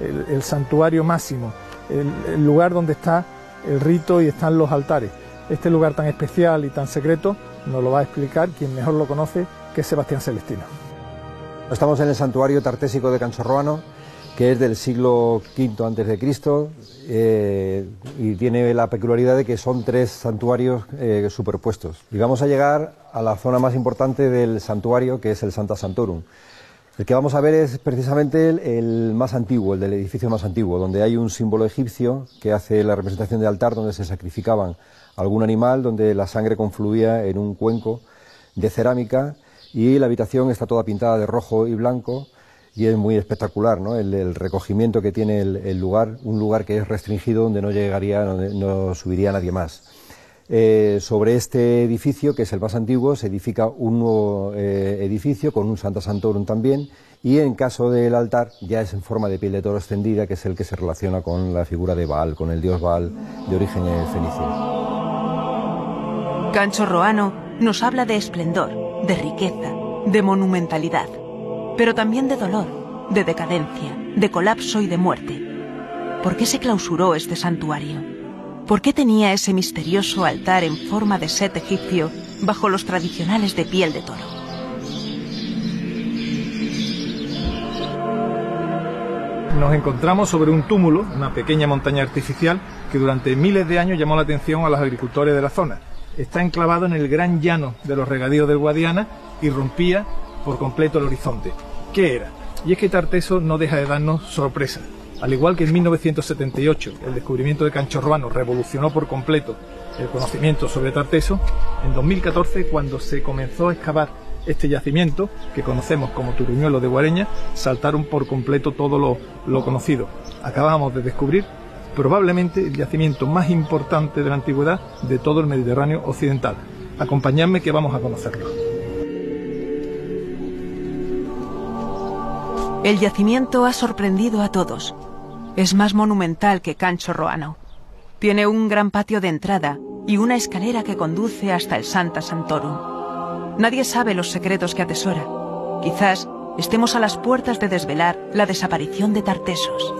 el, santuario máximo, el, lugar donde está el rito y están los altares. Este lugar tan especial y tan secreto nos lo va a explicar quien mejor lo conoce, que es Sebastián Celestino. Estamos en el santuario tartésico de Canchorroano, que es del siglo V antes de Cristo eh, y tiene la peculiaridad de que son tres santuarios eh, superpuestos. Y vamos a llegar a la zona más importante del santuario, que es el Santa Santorum. El que vamos a ver es precisamente el, más antiguo, el del edificio más antiguo, donde hay un símbolo egipcio que hace la representación de altar donde se sacrificaban algún animal, donde la sangre confluía en un cuenco de cerámica y la habitación está toda pintada de rojo y blanco y es muy espectacular ¿no? el, recogimiento que tiene el, lugar, un lugar que es restringido donde no llegaría, donde no subiría nadie más. Eh, sobre este edificio, que es el más antiguo, se edifica un nuevo eh, edificio con un Santa Santorum también y en caso del altar ya es en forma de piel de toro extendida, que es el que se relaciona con la figura de Baal, con el dios Baal de origen fenicio. Cancho Roano nos habla de esplendor, de riqueza, de monumentalidad pero también de dolor, de decadencia, de colapso y de muerte. ¿Por qué se clausuró este santuario? ¿Por qué tenía ese misterioso altar en forma de set egipcio bajo los tradicionales de piel de toro? Nos encontramos sobre un túmulo, una pequeña montaña artificial, que durante miles de años llamó la atención a los agricultores de la zona. Está enclavado en el gran llano de los regadíos del Guadiana y rompía por completo el horizonte. ¿Qué era? Y es que Tarteso no deja de darnos sorpresa. Al igual que en 1978 el descubrimiento de Canchorruano revolucionó por completo el conocimiento sobre Tarteso, en 2014 cuando se comenzó a excavar este yacimiento, que conocemos como Turuñuelo de Guareña, saltaron por completo todo lo, lo conocido. Acabamos de descubrir probablemente el yacimiento más importante de la antigüedad de todo el Mediterráneo occidental. Acompañadme que vamos a conocerlo. El yacimiento ha sorprendido a todos. Es más monumental que Cancho Roano. Tiene un gran patio de entrada y una escalera que conduce hasta el Santa Santorum. Nadie sabe los secretos que atesora. Quizás estemos a las puertas de desvelar la desaparición de Tartesos.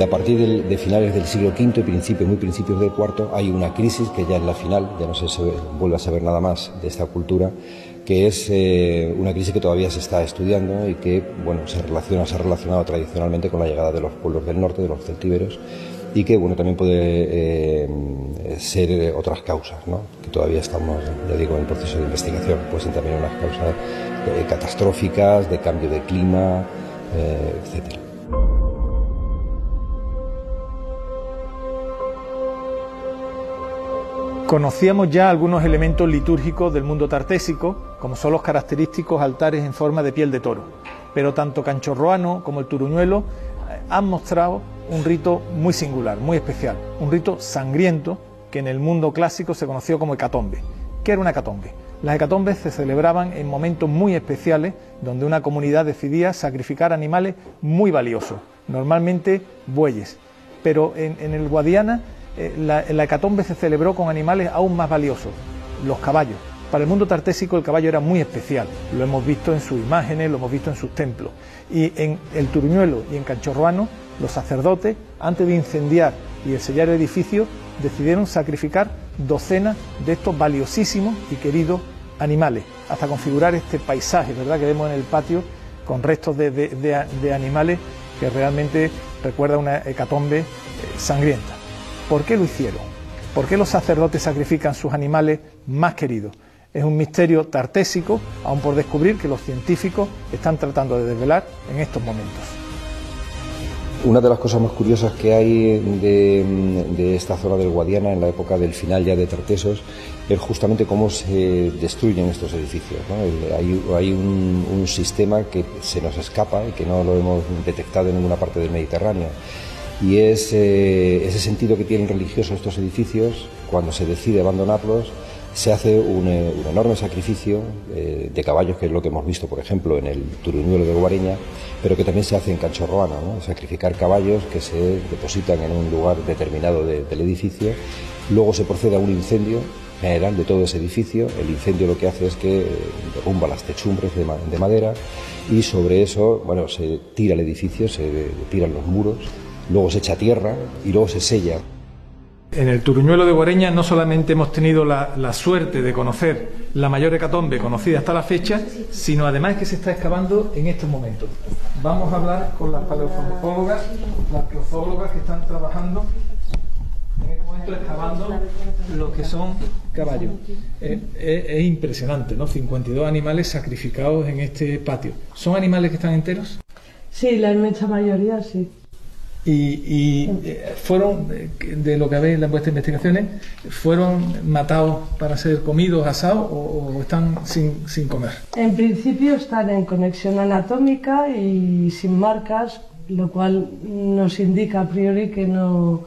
A partir de, finales del siglo V y principios, muy principios del IV, hay una crisis que ya es la final, ya no se vuelve a saber nada más de esta cultura, que es eh, una crisis que todavía se está estudiando y que bueno, se, relaciona, se ha relacionado tradicionalmente con la llegada de los pueblos del norte, de los celtíberos, y que bueno, también puede eh, ser otras causas, ¿no? que todavía estamos, ya digo, en proceso de investigación, pues también unas causas eh, catastróficas, de cambio de clima, etcétera. Conocíamos ya algunos elementos litúrgicos del mundo tartésico, como son los característicos altares en forma de piel de toro, pero tanto Canchorroano como el Turuñuelo eh, han mostrado un rito muy singular, muy especial, un rito sangriento que en el mundo clásico se conoció como hecatombe. ¿Qué era una hecatombe? Las hecatombes se celebraban en momentos muy especiales donde una comunidad decidía sacrificar animales muy valiosos, normalmente bueyes. Pero en, el Guadiana eh, la, la hecatombe se celebró con animales aún más valiosos, los caballos. Para el mundo tartésico el caballo era muy especial, lo hemos visto en sus imágenes, lo hemos visto en sus templos. Y en el Turuñuelo y en Canchorruano, los sacerdotes, antes de incendiar y sellar el edificio, decidieron sacrificar docenas de estos valiosísimos y queridos animales, hasta configurar este paisaje ¿verdad? que vemos en el patio con restos de, animales que realmente recuerda una hecatombe eh, sangrienta. ¿Por qué lo hicieron? ¿Por qué los sacerdotes sacrifican sus animales más queridos? Es un misterio tartésico, aún por descubrir, que los científicos están tratando de desvelar en estos momentos. Una de las cosas más curiosas que hay de, esta zona del Guadiana en la época del final ya de Tartesos es justamente cómo se destruyen estos edificios. Hay, un, sistema que se nos escapa y que no lo hemos detectado en ninguna parte del Mediterráneo. Y es eh, ese sentido que tienen religiosos estos edificios cuando se decide abandonarlos se hace un, eh, enorme sacrificio eh, de caballos, que es lo que hemos visto, por ejemplo, en el Turuñuelo de Guareña, pero que también se hace en Canchorroana, ¿no? sacrificar caballos que se depositan en un lugar determinado del edificio, luego se procede a un incendio general de todo ese edificio, el incendio lo que hace es que eh, derrumba las techumbres de, de madera y sobre eso, bueno, se tira el edificio, se tiran los muros, luego se echa tierra y luego se sella. En el Turuñuelo de Guareña no solamente hemos tenido la, suerte de conocer la mayor hecatombe conocida hasta la fecha, sino además que se está excavando en estos momentos. Vamos a hablar con las paleontologas, las arqueólogas que están trabajando en este momento excavando lo que son caballos. es impresionante, ¿no? 52 animales sacrificados en este patio. ¿Son animales que están enteros? Sí, la inmensa mayoría sí y, eh, fueron, de lo que habéis en vuestras investigaciones, fueron matados para ser comidos, asados o, están sin, sin, comer? En principio están en conexión anatómica y sin marcas, lo cual nos indica a priori que no,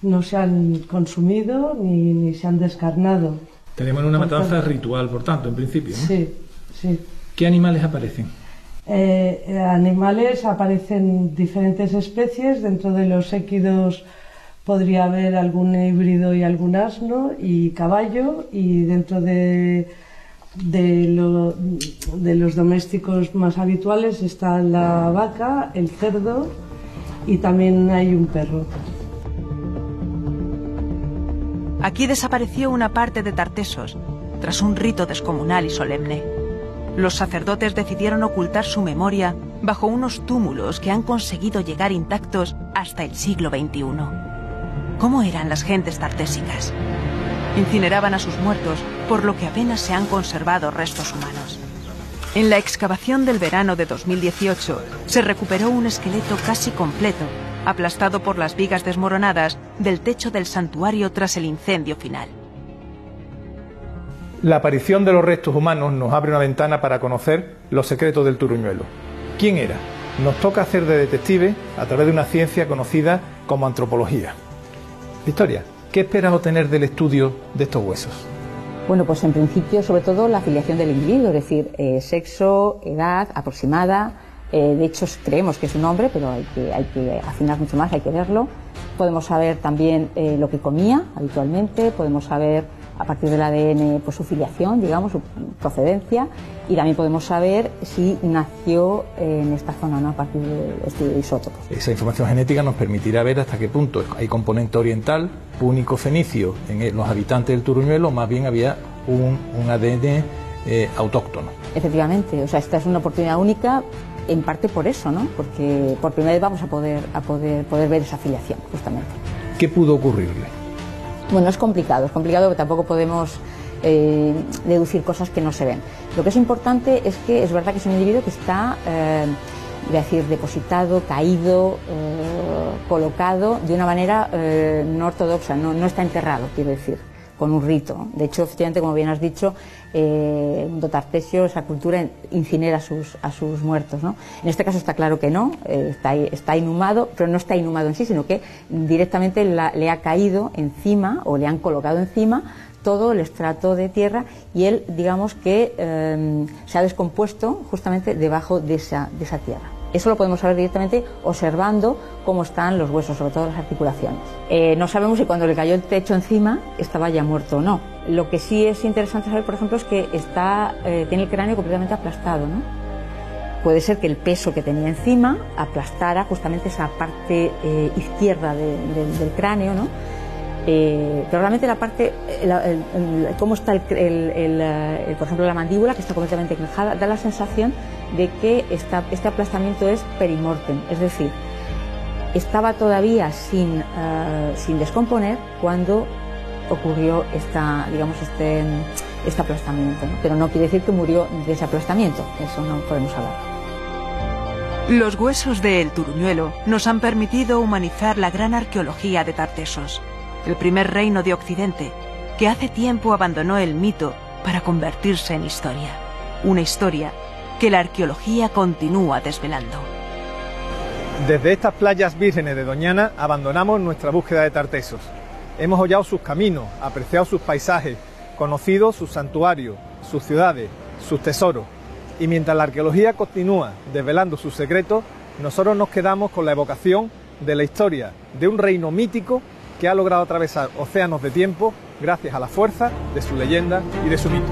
no se han consumido ni, ni, se han descarnado. Tenemos una matanza ritual, por tanto, en principio. Sí, sí. ¿Qué animales aparecen? Eh, animales aparecen diferentes especies, dentro de los équidos podría haber algún híbrido y algún asno y caballo. Y dentro de, de, de los domésticos más habituales está la vaca, el cerdo y también hay un perro. Aquí desapareció una parte de Tartesos tras un rito descomunal y solemne los sacerdotes decidieron ocultar su memoria bajo unos túmulos que han conseguido llegar intactos hasta el siglo XXI. ¿Cómo eran las gentes tartésicas? Incineraban a sus muertos, por lo que apenas se han conservado restos humanos. En la excavación del verano de 2018 se recuperó un esqueleto casi completo, aplastado por las vigas desmoronadas del techo del santuario tras el incendio final. La aparición de los restos humanos nos abre una ventana para conocer los secretos del Turuñuelo. ¿Quién era? Nos toca hacer de detective a través de una ciencia conocida como antropología. Victoria, ¿qué esperas obtener del estudio de estos huesos? Bueno, pues en principio, sobre todo la afiliación del individuo, es decir, eh, sexo, edad aproximada. Eh, de hecho, creemos que es un hombre, pero hay que, afinar mucho más, hay que verlo. Podemos saber también eh, lo que comía habitualmente, podemos saber a partir del ADN pues, su filiación, digamos, su procedencia, y también podemos saber si nació en esta zona ¿no? a partir de este isótopo. Esa información genética nos permitirá ver hasta qué punto hay componente oriental, único fenicio en los habitantes del Turuñuelo, más bien había un, ADN eh, autóctono. Efectivamente, o sea, esta es una oportunidad única en parte por eso, ¿no? Porque por primera vez vamos a poder, a poder, poder ver esa filiación, justamente. ¿Qué pudo ocurrirle? Bueno, es complicado, es complicado porque tampoco podemos eh, deducir cosas que no se ven. Lo que es importante es que es verdad que es un individuo que está, eh, decir, depositado, caído, eh, colocado de una manera no ortodoxa, no, no está enterrado, quiero decir con un rito. De hecho, efectivamente, como bien has dicho, eh, mundo tartesio, esa cultura incinera a sus, a sus muertos. ¿no? En este caso está claro que no, eh, está, está, inhumado, pero no está inhumado en sí, sino que directamente le ha caído encima o le han colocado encima todo el estrato de tierra y él, digamos que eh, se ha descompuesto justamente debajo de esa, de esa tierra. Eso lo podemos saber directamente observando cómo están los huesos, sobre todo las articulaciones. Eh, no sabemos si cuando le cayó el techo encima estaba ya muerto o no. Lo que sí es interesante saber, por ejemplo, es que está, eh, tiene el cráneo completamente aplastado. ¿no? Puede ser que el peso que tenía encima aplastara justamente esa parte eh, izquierda del cráneo, ¿no? Eh, pero realmente la parte, cómo está el, por ejemplo la mandíbula que está completamente encajada, da la sensación de que este aplastamiento es perimortem, es decir, estaba todavía sin, eh, sin descomponer cuando ocurrió esta, digamos, este, este aplastamiento, pero no quiere decir que murió de ese aplastamiento, eso no podemos hablar. Los huesos de El Turuñuelo nos han permitido humanizar la gran arqueología de Tartesos, el primer reino de Occidente, que hace tiempo abandonó el mito para convertirse en historia. Una historia que la arqueología continúa desvelando. Desde estas playas vírgenes de Doñana abandonamos nuestra búsqueda de Tartesos. Hemos hollado sus caminos, apreciado sus paisajes, conocido sus santuarios, sus ciudades, sus tesoros. Y mientras la arqueología continúa desvelando sus secretos, nosotros nos quedamos con la evocación de la historia de un reino mítico que ha logrado atravesar océanos de tiempo gracias a la fuerza de su leyenda y de su mito.